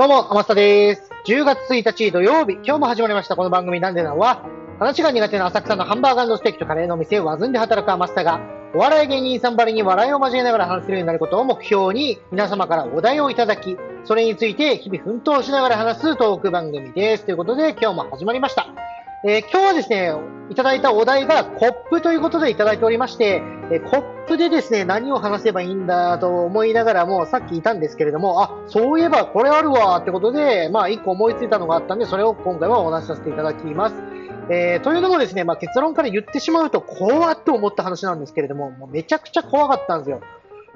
どうも、天下です。10月1日土曜日、今日も始まりましたこの番組なんでなんは、話が苦手な浅草のハンバーガーステーキとカレーの店をわずんで働く天下が、お笑い芸人さんばりに笑いを交えながら話せるようになることを目標に、皆様からお題をいただき、それについて日々奮闘しながら話すトーク番組です。ということで、今日も始まりました。えー、今日はですね、いただいたお題がコップということでいただいておりまして、えー、コップでですね、何を話せばいいんだと思いながらも、さっきいたんですけれども、あ、そういえばこれあるわってことで、まあ一個思いついたのがあったんで、それを今回はお話しさせていただきます。えー、というのもですね、まあ結論から言ってしまうと怖って思った話なんですけれども、もうめちゃくちゃ怖かったんですよ。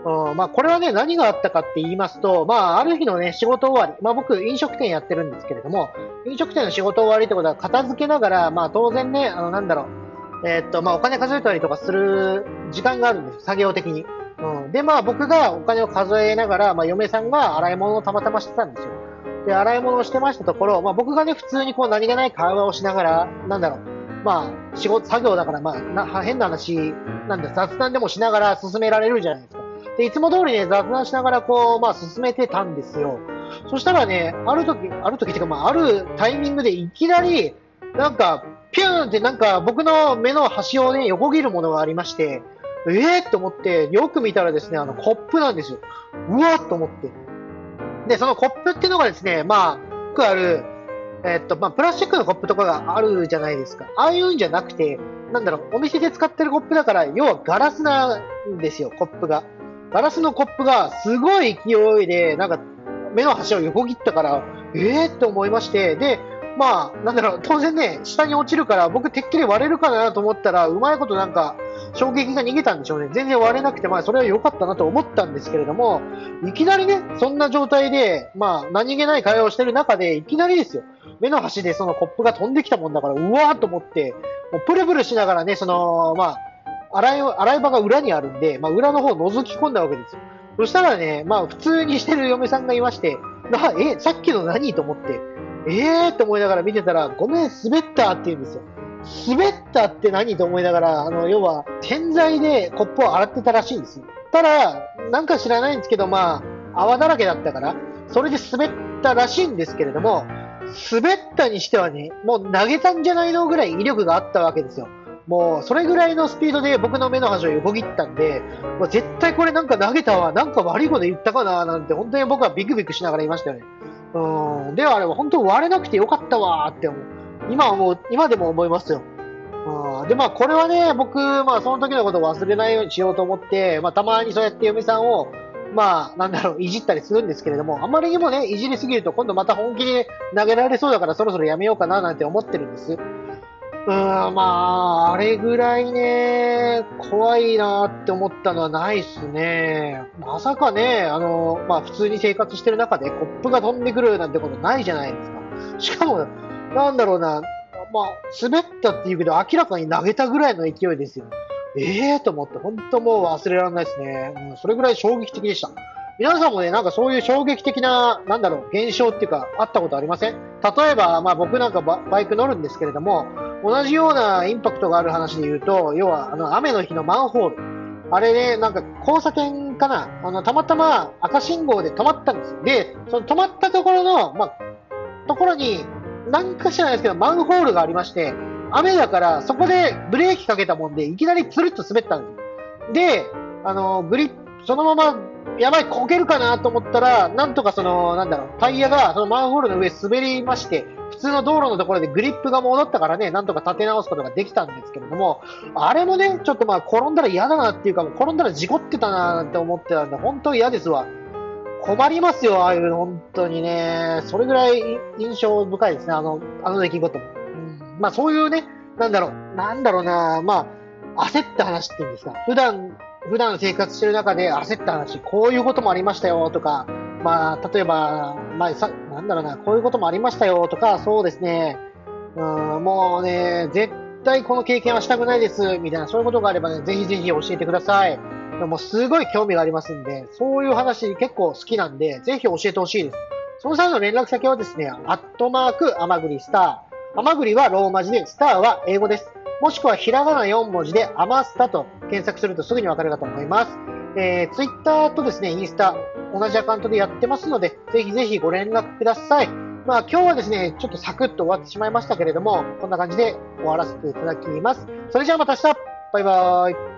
うん、まあ、これはね、何があったかって言いますと、まあ、ある日のね、仕事終わり、まあ、僕、飲食店やってるんですけれども、飲食店の仕事終わりってことは、片付けながら、まあ、当然ね、あの、なんだろう、えー、っと、まあ、お金数えたりとかする時間があるんです、作業的に。うん。で、まあ、僕がお金を数えながら、まあ、嫁さんが洗い物をたまたましてたんですよ。で、洗い物をしてましたところ、まあ、僕がね、普通にこう、何気ない会話をしながら、なんだろう、まあ、仕事、作業だから、まあ、な変な話、なんだ、雑談でもしながら進められるじゃないですか。で、いつも通りね、雑談しながらこう、まあ進めてたんですよ。そしたらね、ある時、ある時っていうか、まああるタイミングでいきなり、なんか、ピューンってなんか僕の目の端をね、横切るものがありまして、ええー、と思って、よく見たらですね、あの、コップなんですよ。うわっと思って。で、そのコップっていうのがですね、まあ、よくある、えっと、まあ、プラスチックのコップとかがあるじゃないですか。ああいうんじゃなくて、なんだろう、お店で使ってるコップだから、要はガラスなんですよ、コップが。ガラスのコップがすごい勢いで、なんか、目の端を横切ったから、ええー、って思いまして、で、まあ、なんだろう、当然ね、下に落ちるから、僕、てっきり割れるかなと思ったら、うまいことなんか、衝撃が逃げたんでしょうね。全然割れなくて、まあ、それは良かったなと思ったんですけれども、いきなりね、そんな状態で、まあ、何気ない会話をしてる中で、いきなりですよ、目の端でそのコップが飛んできたもんだから、うわーと思って、もうプルプルしながらね、その、まあ、洗い、洗い場が裏にあるんで、まあ、裏の方を覗き込んだわけですよ。そしたらね、まあ、普通にしてる嫁さんがいまして、な、え、さっきの何と思って、ええー、と思いながら見てたら、ごめん、滑ったって言うんですよ。滑ったって何と思いながら、あの、要は、洗剤でコップを洗ってたらしいんですよ。ただ、なんか知らないんですけど、まあ、泡だらけだったから、それで滑ったらしいんですけれども、滑ったにしてはね、もう投げたんじゃないのぐらい威力があったわけですよ。もう、それぐらいのスピードで僕の目の端を横切ったんで、もう絶対これなんか投げたわ、なんか悪いこと言ったかな、なんて、本当に僕はビクビクしながらいましたよね。うん。ではあれは本当割れなくてよかったわって思う。今はもう、今でも思いますよ。うん。で、まあこれはね、僕、まあその時のことを忘れないようにしようと思って、まあたまにそうやって嫁さんを、まあ、なんだろう、いじったりするんですけれども、あまりにもね、いじりすぎると今度また本気で投げられそうだからそろそろやめようかななんて思ってるんです。うん、まあ、あれぐらいね、怖いなって思ったのはないっすね。まさかね、あの、まあ普通に生活してる中でコップが飛んでくるなんてことないじゃないですか。しかも、なんだろうな、まあ、滑ったって言うけど明らかに投げたぐらいの勢いですよ。ええー、と思って、本当もう忘れられないですね。うん、それぐらい衝撃的でした。皆さんもね、なんかそういう衝撃的な、なんだろう、現象っていうか、あったことありません？例えば、まあ僕なんかバイク乗るんですけれども、同じようなインパクトがある話で言うと、要は、あの、雨の日のマンホール。あれね、なんか交差点かな？あの、たまたま赤信号で止まったんです。で、その止まったところの、まあ、ところに、なんか知らないですけど、マンホールがありまして、雨だから、そこでブレーキかけたもんで、いきなりつるっと滑ったんです。で、あの、グリッ、そのままやばい、こけるかなと思ったら、なんとかその、なんだろう、タイヤがそのマンホールの上滑りまして、普通の道路のところでグリップが戻ったからね、なんとか立て直すことができたんですけれども、あれもね、ちょっとまあ転んだら嫌だなっていうか、転んだら事故ってたなって思ってたんで、本当嫌ですわ。困りますよ、ああいうの、本当にね。それぐらい印象深いですね、あの、あの出来事も。うん、まあそういうね、なんだろう、なんだろうな、まあ、焦った話っていうんですか。普段普段生活してる中で焦った話、こういうこともありましたよとか、まあ、例えば、まあ、さ、なんだろうな、こういうこともありましたよとか、そうですね、うん、もうね、絶対この経験はしたくないです、みたいな、そういうことがあればね、ぜひぜひ教えてください。もうすごい興味がありますんで、そういう話結構好きなんで、ぜひ教えてほしいです。その際の連絡先はですね、アットマーク、アマグリスター。アマグリはローマ字で、スターは英語です。もしくはひらがな4文字でアマスタと検索するとすぐにわかるかと思います。えー、ツイッターとですね、インスタ、同じアカウントでやってますので、ぜひぜひご連絡ください。まあ今日はですね、ちょっとサクッと終わってしまいましたけれども、こんな感じで終わらせていただきます。それじゃあまた明日バイバーイ